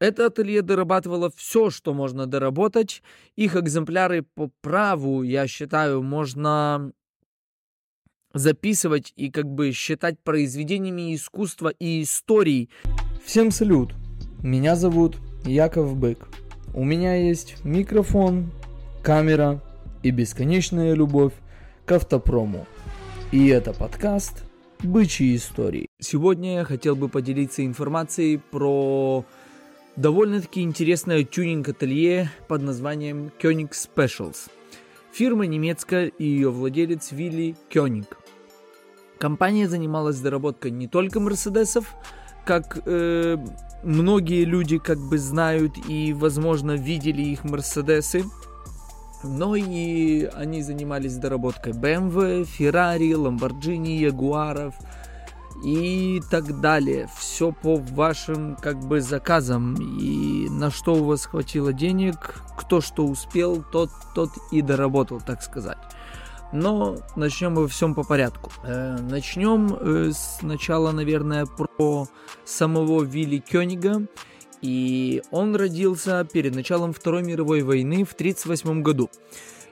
Это ателье дорабатывало все, что можно доработать. Их экземпляры по праву, я считаю, можно записывать и как бы считать произведениями искусства и историй. Всем салют! Меня зовут Яков Бык. У меня есть микрофон, камера и бесконечная любовь к автопрому. И это подкаст «Бычьи истории». Сегодня я хотел бы поделиться информацией про довольно-таки интересное тюнинг-ателье под названием Koenig Specials. Фирма немецкая и ее владелец Вилли Кёниг. Компания занималась доработкой не только Мерседесов, как э, многие люди как бы знают и, возможно, видели их Мерседесы, но и они занимались доработкой BMW, Ferrari, Lamborghini, Ягуаров – и так далее. Все по вашим как бы заказам. И на что у вас хватило денег, кто что успел, тот, тот и доработал, так сказать. Но начнем во всем по порядку. Э, начнем э, сначала, наверное, про самого Вилли Кёнига. И он родился перед началом Второй мировой войны в 1938 году.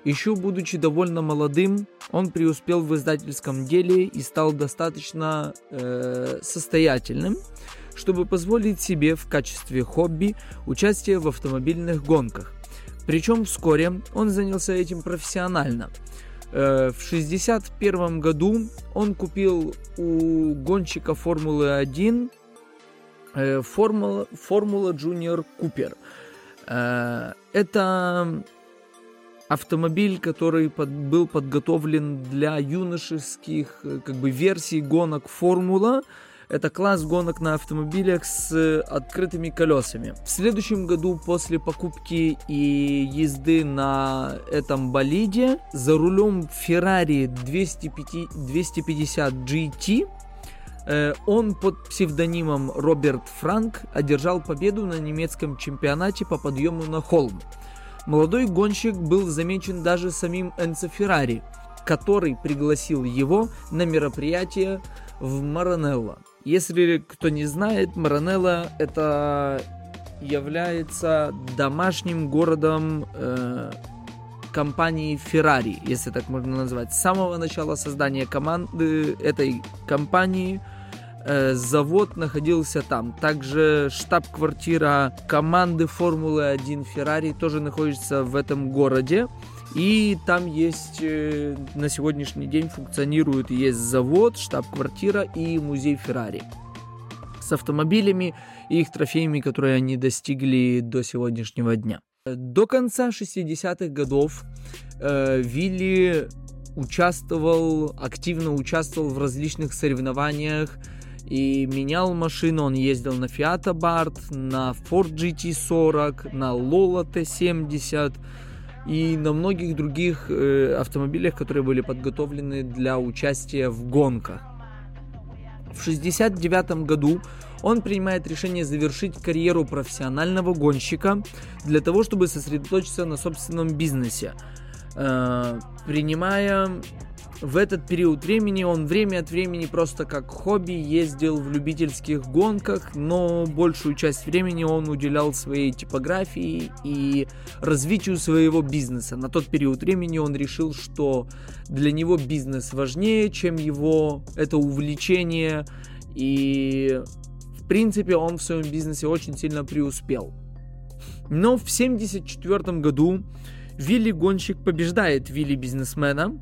Еще будучи довольно молодым, он преуспел в издательском деле и стал достаточно э, состоятельным, чтобы позволить себе в качестве хобби участие в автомобильных гонках. Причем вскоре он занялся этим профессионально. Э, в 1961 году он купил у гонщика Формулы-1 э, Формула, Junior Cooper. Э, это автомобиль, который под, был подготовлен для юношеских э, как бы версий гонок Формула. Это класс гонок на автомобилях с э, открытыми колесами. В следующем году после покупки и езды на этом болиде за рулем Ferrari 250 GT он под псевдонимом Роберт Франк одержал победу на немецком чемпионате по подъему на холм. Молодой гонщик был замечен даже самим Энцо Феррари, который пригласил его на мероприятие в Маранелло. Если кто не знает, Маранелло это является домашним городом э, компании Ferrari, если так можно назвать. С самого начала создания команды этой компании – завод находился там. Также штаб-квартира команды Формулы-1 Феррари тоже находится в этом городе. И там есть э, на сегодняшний день функционирует есть завод, штаб-квартира и музей Феррари с автомобилями и их трофеями, которые они достигли до сегодняшнего дня. До конца 60-х годов э, Вилли участвовал, активно участвовал в различных соревнованиях и менял машину. Он ездил на Fiat Abarth, на Ford GT40, на Lola T70 и на многих других э, автомобилях, которые были подготовлены для участия в гонках. В 1969 году он принимает решение завершить карьеру профессионального гонщика для того, чтобы сосредоточиться на собственном бизнесе, э, принимая в этот период времени он время от времени просто как хобби ездил в любительских гонках, но большую часть времени он уделял своей типографии и развитию своего бизнеса. На тот период времени он решил, что для него бизнес важнее, чем его это увлечение, и в принципе он в своем бизнесе очень сильно преуспел. Но в 1974 году Вилли Гонщик побеждает Вилли Бизнесмена,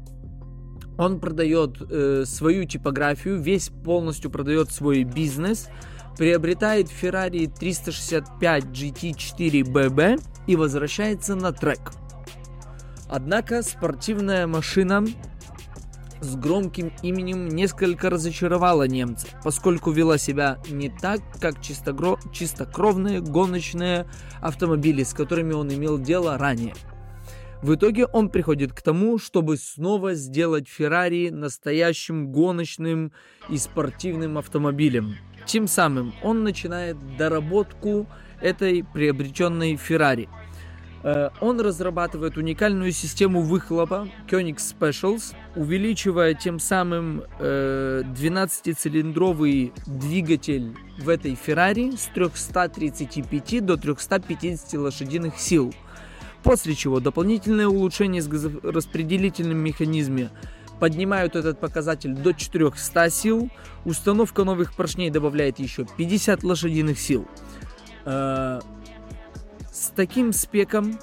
он продает э, свою типографию, весь полностью продает свой бизнес, приобретает Ferrari 365 GT4 BB и возвращается на трек. Однако спортивная машина с громким именем несколько разочаровала немцев, поскольку вела себя не так, как чистокровные гоночные автомобили, с которыми он имел дело ранее – в итоге он приходит к тому, чтобы снова сделать Феррари настоящим гоночным и спортивным автомобилем. Тем самым он начинает доработку этой приобретенной Феррари. Э, он разрабатывает уникальную систему выхлопа Koenig Specials, увеличивая тем самым 12-цилиндровый э, двигатель в этой Феррари с 335 до 350 лошадиных сил. После чего дополнительное улучшение с газораспределительным механизме поднимают этот показатель до 400 сил. Установка новых поршней добавляет еще 50 лошадиных сил. Э, с таким спеком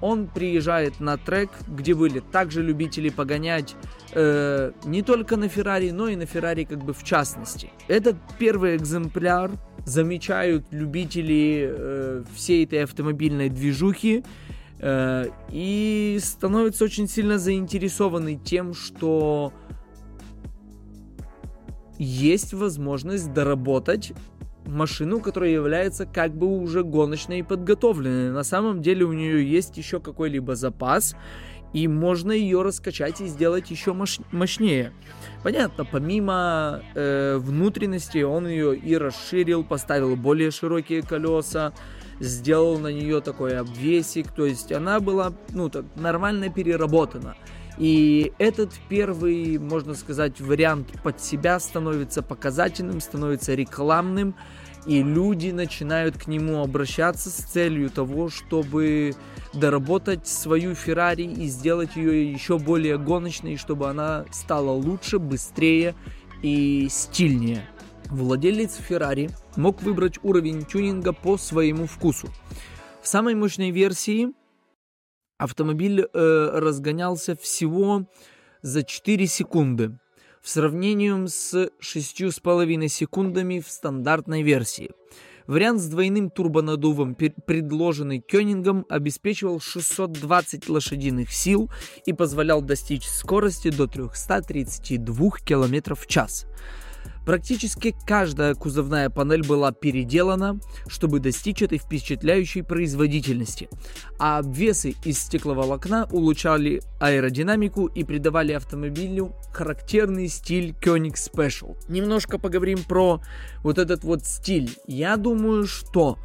он приезжает на трек, где были также любители погонять э, не только на Феррари, но и на Феррари как бы в частности. Этот первый экземпляр замечают любители э, всей этой автомобильной движухи и становятся очень сильно заинтересованы тем, что есть возможность доработать машину, которая является как бы уже гоночной и подготовленной. На самом деле у нее есть еще какой-либо запас, и можно ее раскачать и сделать еще мощ- мощнее. Понятно, помимо э, внутренности он ее и расширил, поставил более широкие колеса, сделал на нее такой обвесик, то есть она была ну, так, нормально переработана. И этот первый, можно сказать, вариант под себя становится показательным, становится рекламным, и люди начинают к нему обращаться с целью того, чтобы доработать свою Феррари и сделать ее еще более гоночной, чтобы она стала лучше, быстрее и стильнее. Владелец Феррари мог выбрать уровень тюнинга по своему вкусу. В самой мощной версии автомобиль э, разгонялся всего за 4 секунды в сравнении с 6,5 секундами в стандартной версии. Вариант с двойным турбонаддувом, предложенный Кёнингом, обеспечивал 620 лошадиных сил и позволял достичь скорости до 332 км в час. Практически каждая кузовная панель была переделана, чтобы достичь этой впечатляющей производительности, а обвесы из стекловолокна улучшали аэродинамику и придавали автомобилю характерный стиль Koenig Special. Немножко поговорим про вот этот вот стиль. Я думаю, что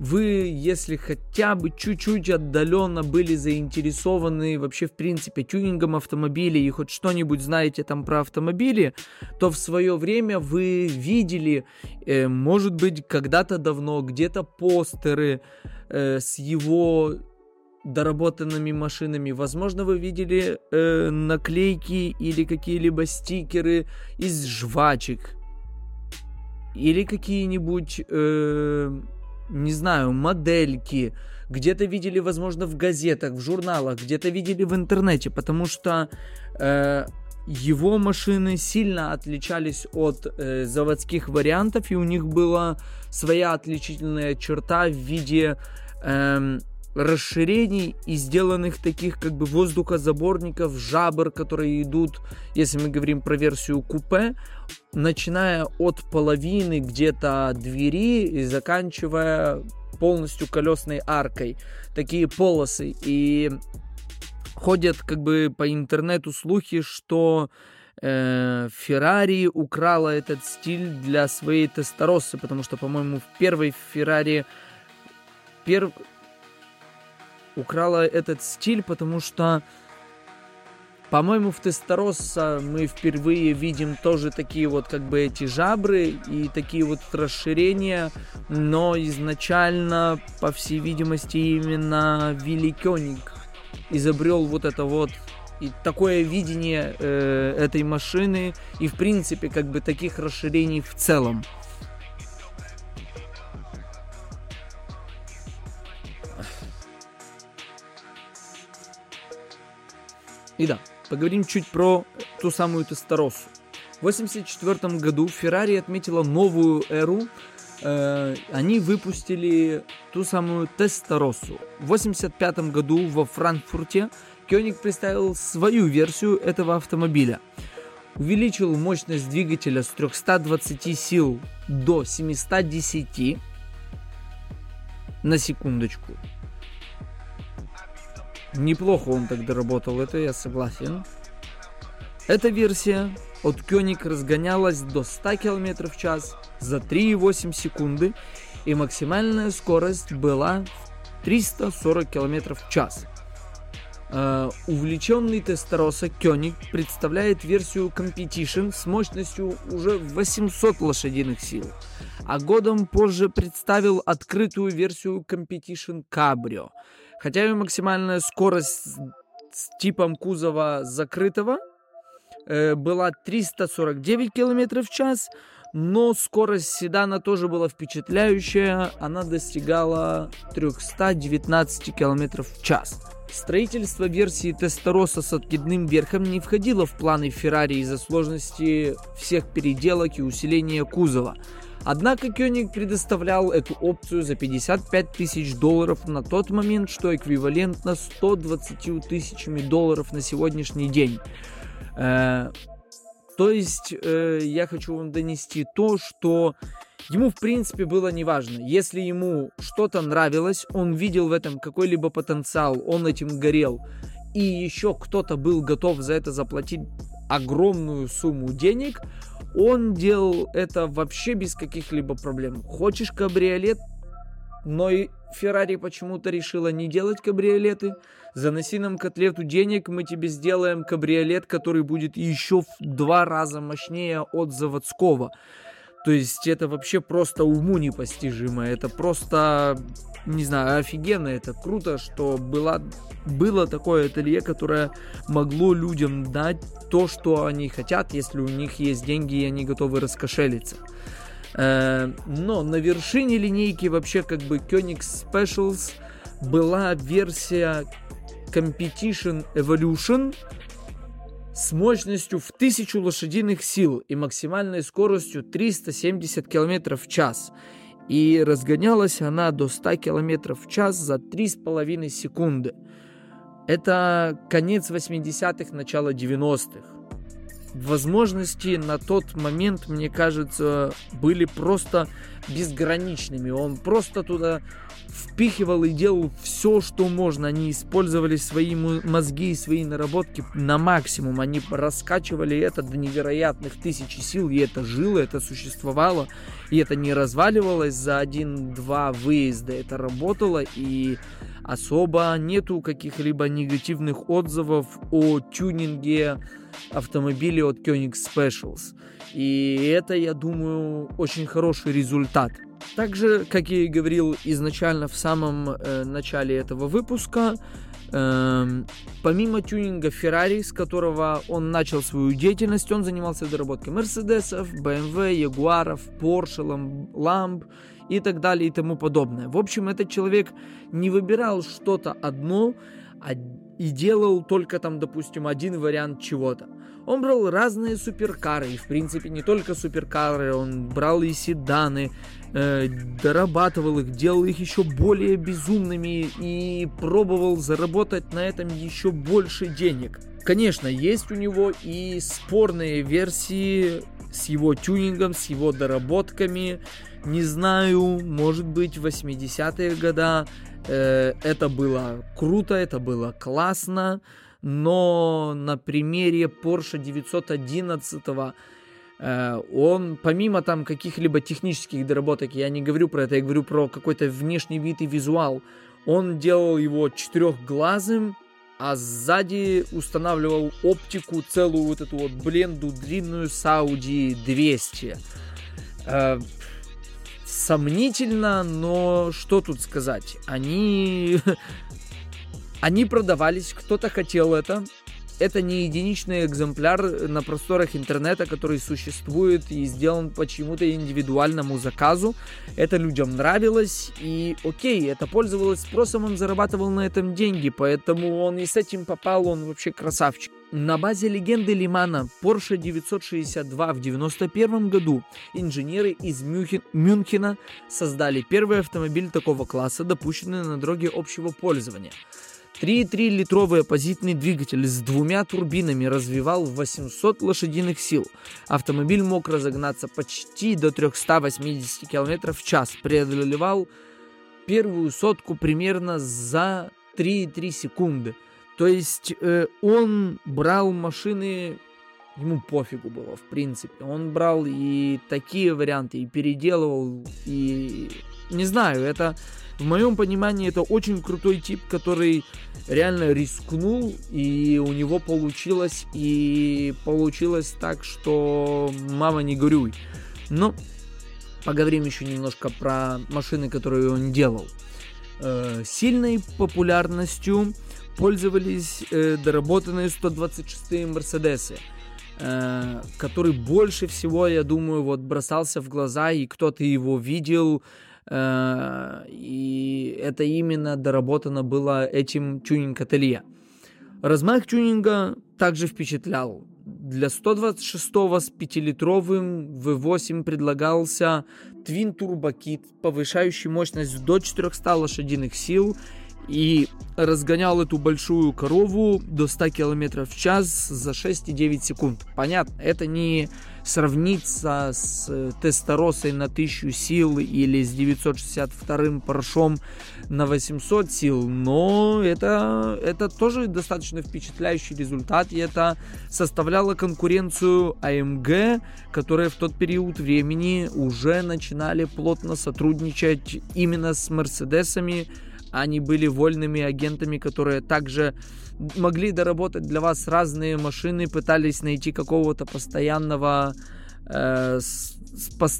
вы, если хотя бы чуть-чуть отдаленно были заинтересованы вообще в принципе тюнингом автомобилей и хоть что-нибудь знаете там про автомобили, то в свое время вы видели, э, может быть, когда-то давно где-то постеры э, с его доработанными машинами. Возможно, вы видели э, наклейки или какие-либо стикеры из жвачек или какие-нибудь э, не знаю, модельки, где-то видели, возможно, в газетах, в журналах, где-то видели в интернете, потому что э, его машины сильно отличались от э, заводских вариантов, и у них была своя отличительная черта в виде э, расширений и сделанных таких как бы воздухозаборников, жабр, которые идут, если мы говорим про версию купе, начиная от половины где-то двери и заканчивая полностью колесной аркой. Такие полосы. И ходят как бы по интернету слухи, что Феррари э, украла этот стиль для своей Тесторосы, потому что, по-моему, в первой Феррари перв украла этот стиль, потому что, по-моему, в Тестороса мы впервые видим тоже такие вот как бы эти жабры и такие вот расширения, но изначально, по всей видимости, именно Великоник изобрел вот это вот и такое видение э, этой машины и в принципе как бы таких расширений в целом. И да, поговорим чуть про ту самую Тестороссу. В 1984 году Ferrari отметила новую эру. Э, они выпустили ту самую Тестороссу. В 1985 году во Франкфурте Кёник представил свою версию этого автомобиля. Увеличил мощность двигателя с 320 сил до 710 на секундочку. Неплохо он тогда работал, это я согласен. Эта версия от Koenig разгонялась до 100 км в час за 3,8 секунды, и максимальная скорость была 340 км в час. Uh, увлеченный Тестороса Кёник представляет версию Competition с мощностью уже 800 лошадиных сил, а годом позже представил открытую версию Competition Cabrio. Хотя ее максимальная скорость с типом кузова закрытого э, была 349 км в час, но скорость седана тоже была впечатляющая, она достигала 319 км в час. Строительство версии Тестороса с откидным верхом не входило в планы Феррари из-за сложности всех переделок и усиления кузова. Однако Кёник предоставлял эту опцию за 55 тысяч долларов на тот момент, что эквивалентно 120 тысячами долларов на сегодняшний день. Э, то есть э, я хочу вам донести то, что ему в принципе было неважно. Если ему что-то нравилось, он видел в этом какой-либо потенциал, он этим горел, и еще кто-то был готов за это заплатить огромную сумму денег, он делал это вообще без каких-либо проблем. Хочешь кабриолет? Но и Феррари почему-то решила не делать кабриолеты. Заноси нам котлету денег, мы тебе сделаем кабриолет, который будет еще в два раза мощнее от заводского. То есть это вообще просто уму непостижимо. Это просто, не знаю, офигенно. Это круто, что была, было такое ателье, которое могло людям дать то, что они хотят, если у них есть деньги и они готовы раскошелиться. Э, но на вершине линейки вообще как бы Koenig Specials была версия Competition Evolution, с мощностью в 1000 лошадиных сил и максимальной скоростью 370 км в час. И разгонялась она до 100 км в час за 3,5 секунды. Это конец 80-х, начало 90-х. Возможности на тот момент, мне кажется, были просто безграничными. Он просто туда впихивал и делал все, что можно. Они использовали свои мозги и свои наработки на максимум. Они раскачивали это до невероятных тысяч сил, и это жило, это существовало, и это не разваливалось за один-два выезда. Это работало, и особо нету каких-либо негативных отзывов о тюнинге автомобилей от Koenig Specials. И это, я думаю, очень хороший результат. Также, как я и говорил изначально в самом э, начале этого выпуска, э, помимо тюнинга Ferrari, с которого он начал свою деятельность, он занимался доработкой Мерседесов, BMW, Ягуаров, Porsche, Lamb и так далее и тому подобное. В общем, этот человек не выбирал что-то одно, и делал только там, допустим, один вариант чего-то. Он брал разные суперкары, и в принципе не только суперкары, он брал и седаны, э, дорабатывал их, делал их еще более безумными и пробовал заработать на этом еще больше денег. Конечно, есть у него и спорные версии с его тюнингом, с его доработками. Не знаю, может быть, 80-е года это было круто, это было классно, но на примере Porsche 911 э, он, помимо там каких-либо технических доработок, я не говорю про это, я говорю про какой-то внешний вид и визуал, он делал его четырехглазым, а сзади устанавливал оптику, целую вот эту вот бленду длинную с Audi 200. Сомнительно, но что тут сказать? Они... Они продавались, кто-то хотел это, это не единичный экземпляр на просторах интернета, который существует и сделан почему-то индивидуальному заказу. Это людям нравилось, и окей, это пользовалось спросом, он зарабатывал на этом деньги, поэтому он и с этим попал, он вообще красавчик. На базе легенды Лимана Porsche 962 в 91 году инженеры из Мюхен, Мюнхена создали первый автомобиль такого класса, допущенный на дороге общего пользования – 3,3-литровый оппозитный двигатель с двумя турбинами развивал 800 лошадиных сил. Автомобиль мог разогнаться почти до 380 км в час, преодолевал первую сотку примерно за 3,3 секунды. То есть э, он брал машины ему пофигу было, в принципе. Он брал и такие варианты, и переделывал, и... Не знаю, это... В моем понимании это очень крутой тип, который реально рискнул, и у него получилось, и получилось так, что мама не горюй. Но поговорим еще немножко про машины, которые он делал. Э, сильной популярностью пользовались э, доработанные 126-е Мерседесы, э, который больше всего, я думаю, вот бросался в глаза, и кто-то его видел, э, и это именно доработано было этим тюнинг-ателье. Размах тюнинга также впечатлял. Для 126-го с 5-литровым V8 предлагался Twin Turbo Kit, повышающий мощность до 400 лошадиных сил и разгонял эту большую корову до 100 км в час за 6,9 секунд. Понятно, это не сравнится с э, Тесторосой на 1000 сил или с 962 Поршом на 800 сил, но это, это тоже достаточно впечатляющий результат, и это составляло конкуренцию AMG, которые в тот период времени уже начинали плотно сотрудничать именно с Мерседесами, они были вольными агентами, которые также могли доработать для вас разные машины, пытались найти какого-то постоянного э,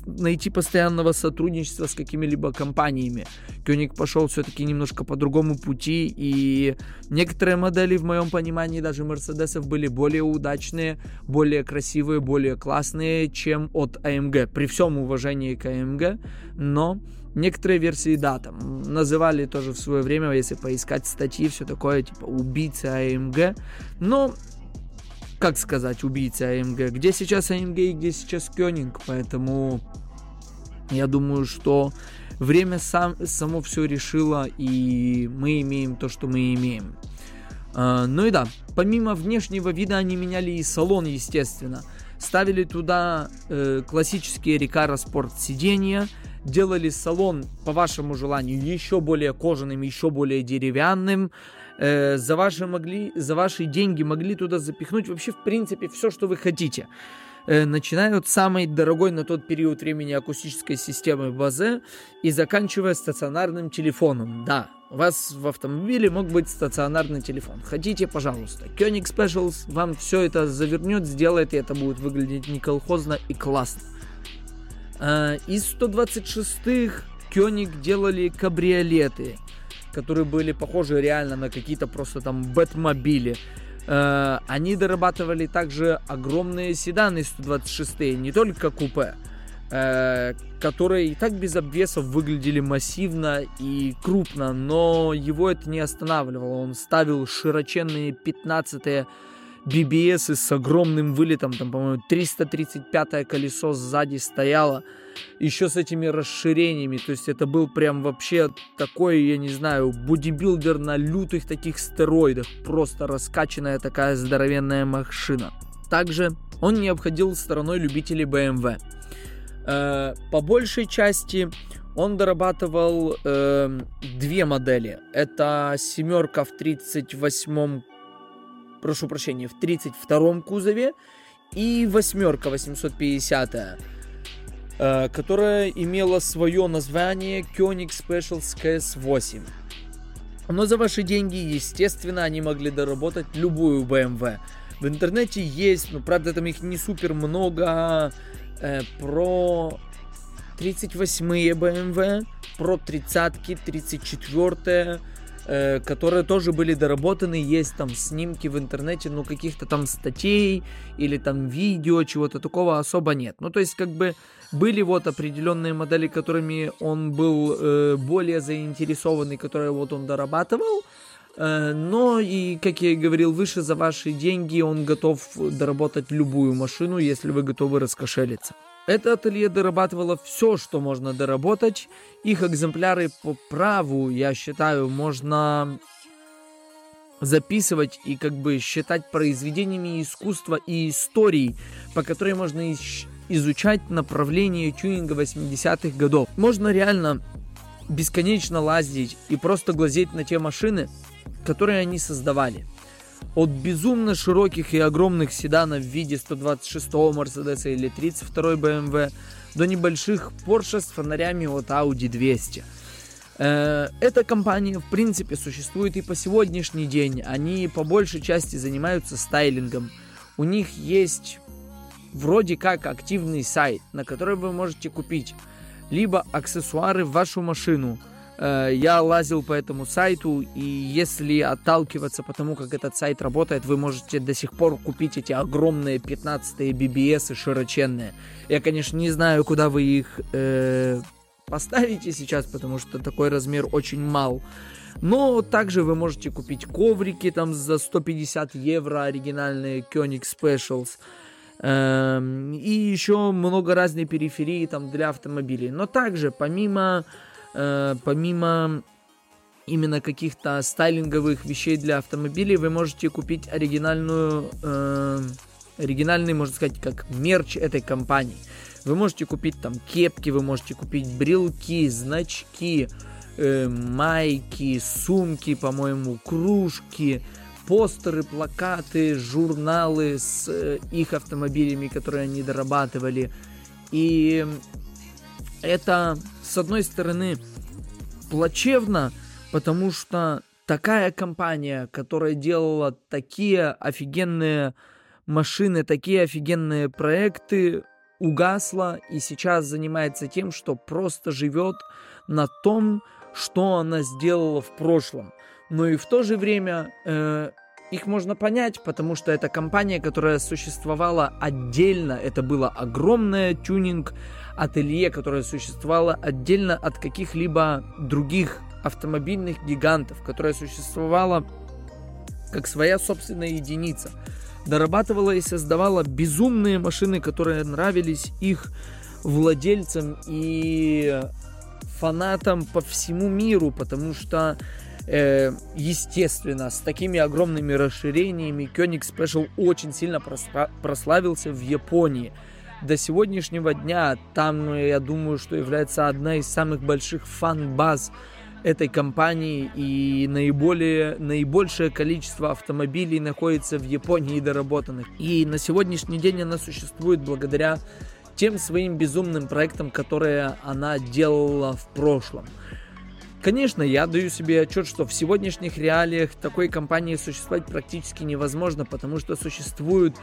найти постоянного сотрудничества с какими-либо компаниями. Кёник пошел все-таки немножко по другому пути, и некоторые модели, в моем понимании, даже Мерседесов были более удачные, более красивые, более классные, чем от AMG. При всем уважении к AMG, но Некоторые версии, да, там называли тоже в свое время, если поискать статьи, все такое, типа убийца АМГ. Но, как сказать, убийца АМГ? Где сейчас АМГ и где сейчас Кёнинг? Поэтому я думаю, что время сам, само все решило, и мы имеем то, что мы имеем. Uh, ну и да, помимо внешнего вида они меняли и салон, естественно. Ставили туда э, классические Recaro Sport сиденья, делали салон по вашему желанию еще более кожаным, еще более деревянным. Э, за, ваши могли, за ваши деньги могли туда запихнуть вообще, в принципе, все, что вы хотите. Э, начиная от самой дорогой на тот период времени акустической системы базе и заканчивая стационарным телефоном. Да, у вас в автомобиле мог быть стационарный телефон. Хотите, пожалуйста. Koenig Specials вам все это завернет, сделает, и это будет выглядеть не колхозно и классно. А, из 126-х Кёник делали кабриолеты, которые были похожи реально на какие-то просто там бэтмобили. А, они дорабатывали также огромные седаны 126-е, не только купе, а, которые и так без обвесов выглядели массивно и крупно, но его это не останавливало. Он ставил широченные 15-е BBS с огромным вылетом, там, по-моему, 335 колесо сзади стояло, еще с этими расширениями, то есть это был прям вообще такой, я не знаю, бодибилдер на лютых таких стероидах, просто раскачанная такая здоровенная машина. Также он не обходил стороной любителей BMW. Э, по большей части он дорабатывал э, две модели. Это семерка в 38 прошу прощения, в 32-м кузове и восьмерка 850 э, которая имела свое название Koenig Specials KS8. Но за ваши деньги, естественно, они могли доработать любую BMW. В интернете есть, ну, правда, там их не супер много, э, про 38-е BMW, про 30-ки, 34-е, Э, которые тоже были доработаны, есть там снимки в интернете, ну каких-то там статей или там видео, чего-то такого особо нет. Ну то есть как бы были вот определенные модели, которыми он был э, более заинтересованный, которые вот он дорабатывал, э, но и, как я и говорил выше, за ваши деньги он готов доработать любую машину, если вы готовы раскошелиться. Это ателье дорабатывало все, что можно доработать. Их экземпляры по праву, я считаю, можно записывать и как бы считать произведениями искусства и истории, по которой можно изучать направление тюнинга 80-х годов. Можно реально бесконечно лазить и просто глазеть на те машины, которые они создавали. От безумно широких и огромных седанов в виде 126-го Mercedes или 32-й BMW до небольших Porsche с фонарями от Audi 200. Э, эта компания, в принципе, существует и по сегодняшний день. Они по большей части занимаются стайлингом. У них есть вроде как активный сайт, на который вы можете купить либо аксессуары в вашу машину. Э, я лазил по этому сайту, и если отталкиваться по тому, как этот сайт работает, вы можете до сих пор купить эти огромные 15 BBS широченные. Я, конечно, не знаю, куда вы их э, поставите сейчас, потому что такой размер очень мал. Но также вы можете купить коврики там за 150 евро, оригинальные Koenig Specials. Эм, и еще много разной периферии там для автомобилей. Но также помимо, помимо именно каких-то стайлинговых вещей для автомобилей, вы можете купить оригинальную, э, оригинальный, можно сказать, как мерч этой компании. Вы можете купить там кепки, вы можете купить брелки, значки, э, майки, сумки, по-моему, кружки, постеры, плакаты, журналы с э, их автомобилями, которые они дорабатывали. И это, с одной стороны, плачевно, потому что такая компания, которая делала такие офигенные машины, такие офигенные проекты, угасла и сейчас занимается тем, что просто живет на том, что она сделала в прошлом. Но и в то же время э, их можно понять, потому что это компания, которая существовала отдельно. Это было огромное тюнинг ателье, которое существовало отдельно от каких-либо других автомобильных гигантов, которое существовало как своя собственная единица. Дорабатывала и создавала безумные машины, которые нравились их владельцам и фанатам по всему миру, потому что Э, естественно, с такими огромными расширениями Koenig Special очень сильно прославился в Японии. До сегодняшнего дня там, я думаю, что является одна из самых больших фан-баз этой компании и наиболее, наибольшее количество автомобилей находится в Японии доработанных. И на сегодняшний день она существует благодаря тем своим безумным проектам, которые она делала в прошлом. Конечно, я даю себе отчет, что в сегодняшних реалиях такой компании существовать практически невозможно, потому что существуют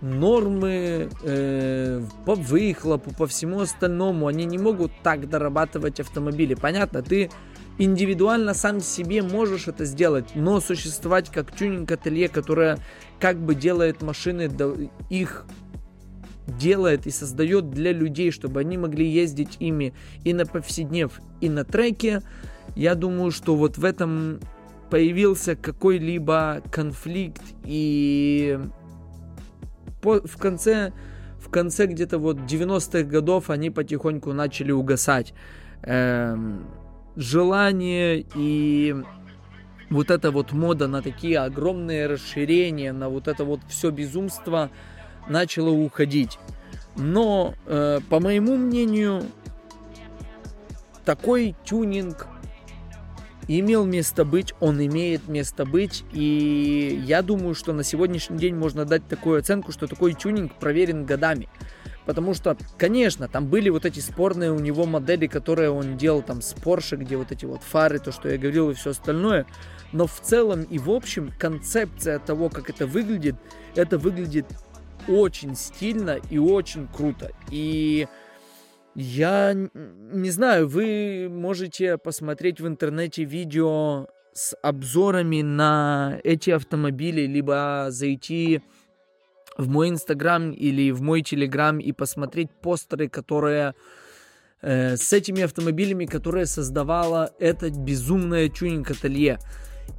нормы э, по выхлопу, по всему остальному. Они не могут так дорабатывать автомобили. Понятно, ты индивидуально сам себе можешь это сделать, но существовать как тюнинг-ателье, которое как бы делает машины, их делает и создает для людей, чтобы они могли ездить ими и на повседнев, и на треке, я думаю, что вот в этом появился какой-либо конфликт и по, в конце в конце где-то вот 90-х годов они потихоньку начали угасать. Эм, желание и вот эта вот мода на такие огромные расширения, на вот это вот все безумство начало уходить. Но, э, по моему мнению, такой тюнинг имел место быть, он имеет место быть, и я думаю, что на сегодняшний день можно дать такую оценку, что такой тюнинг проверен годами. Потому что, конечно, там были вот эти спорные у него модели, которые он делал там с Porsche, где вот эти вот фары, то, что я говорил, и все остальное. Но в целом и в общем концепция того, как это выглядит, это выглядит очень стильно и очень круто. И я не знаю, вы можете посмотреть в интернете видео с обзорами на эти автомобили, либо зайти в мой инстаграм или в мой телеграм и посмотреть постеры, которые э, с этими автомобилями, которые создавала это безумное тюнинг-ателье.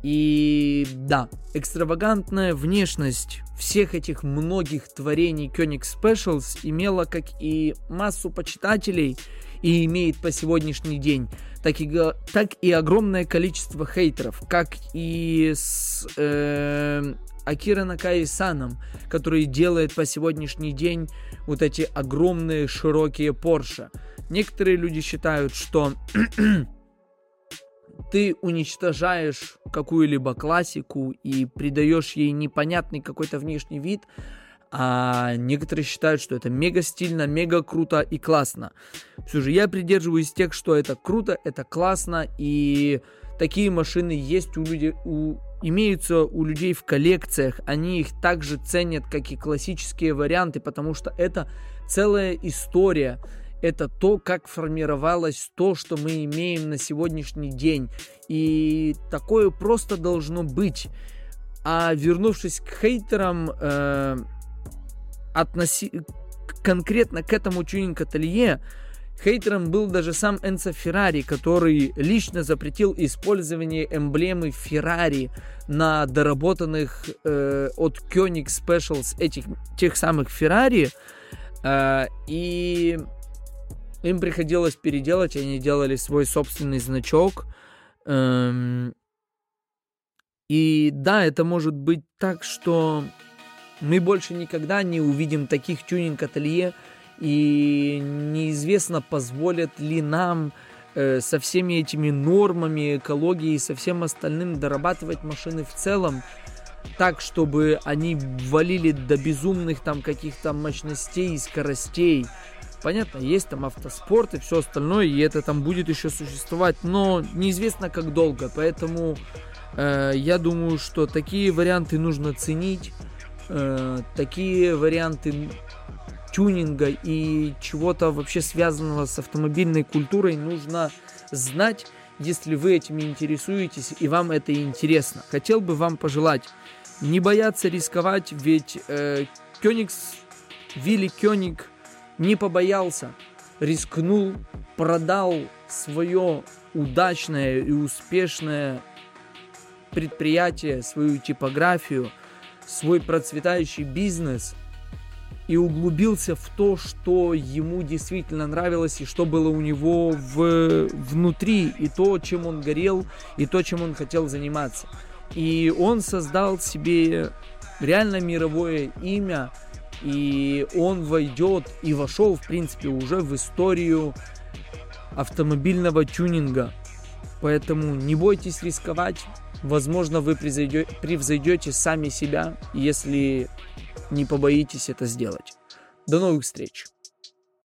И да, экстравагантная внешность всех этих многих творений Koenig Specials имела как и массу почитателей и имеет по сегодняшний день, так и, так и огромное количество хейтеров, как и с э, Акира Накаи Саном, который делает по сегодняшний день вот эти огромные широкие Porsche. Некоторые люди считают, что ты уничтожаешь какую-либо классику и придаешь ей непонятный какой-то внешний вид, а некоторые считают, что это мега стильно, мега круто и классно. Все же я придерживаюсь тех, что это круто, это классно, и такие машины есть у людей, у, имеются у людей в коллекциях. Они их также ценят, как и классические варианты, потому что это целая история. Это то, как формировалось то, что мы имеем на сегодняшний день. И такое просто должно быть. А вернувшись к хейтерам, э, относи... конкретно к этому тюнинг-ателье, хейтером был даже сам Энцо Феррари, который лично запретил использование эмблемы Феррари на доработанных э, от Koenig Specials этих тех самых Феррари. Э, и им приходилось переделать, они делали свой собственный значок. Эм, и да, это может быть так, что мы больше никогда не увидим таких тюнинг-ателье, и неизвестно, позволят ли нам э, со всеми этими нормами экологии и со всем остальным дорабатывать машины в целом, так, чтобы они валили до безумных там каких-то мощностей и скоростей. Понятно, есть там автоспорт и все остальное, и это там будет еще существовать, но неизвестно как долго, поэтому э, я думаю, что такие варианты нужно ценить, э, такие варианты тюнинга и чего-то вообще связанного с автомобильной культурой нужно знать, если вы этим интересуетесь и вам это интересно. Хотел бы вам пожелать не бояться рисковать, ведь э, Кёнигс, Вилли Кёниг не побоялся, рискнул, продал свое удачное и успешное предприятие, свою типографию – свой процветающий бизнес и углубился в то, что ему действительно нравилось и что было у него в, внутри, и то, чем он горел, и то, чем он хотел заниматься. И он создал себе реально мировое имя, и он войдет и вошел, в принципе, уже в историю автомобильного тюнинга. Поэтому не бойтесь рисковать, Возможно, вы превзойдете сами себя, если не побоитесь это сделать. До новых встреч!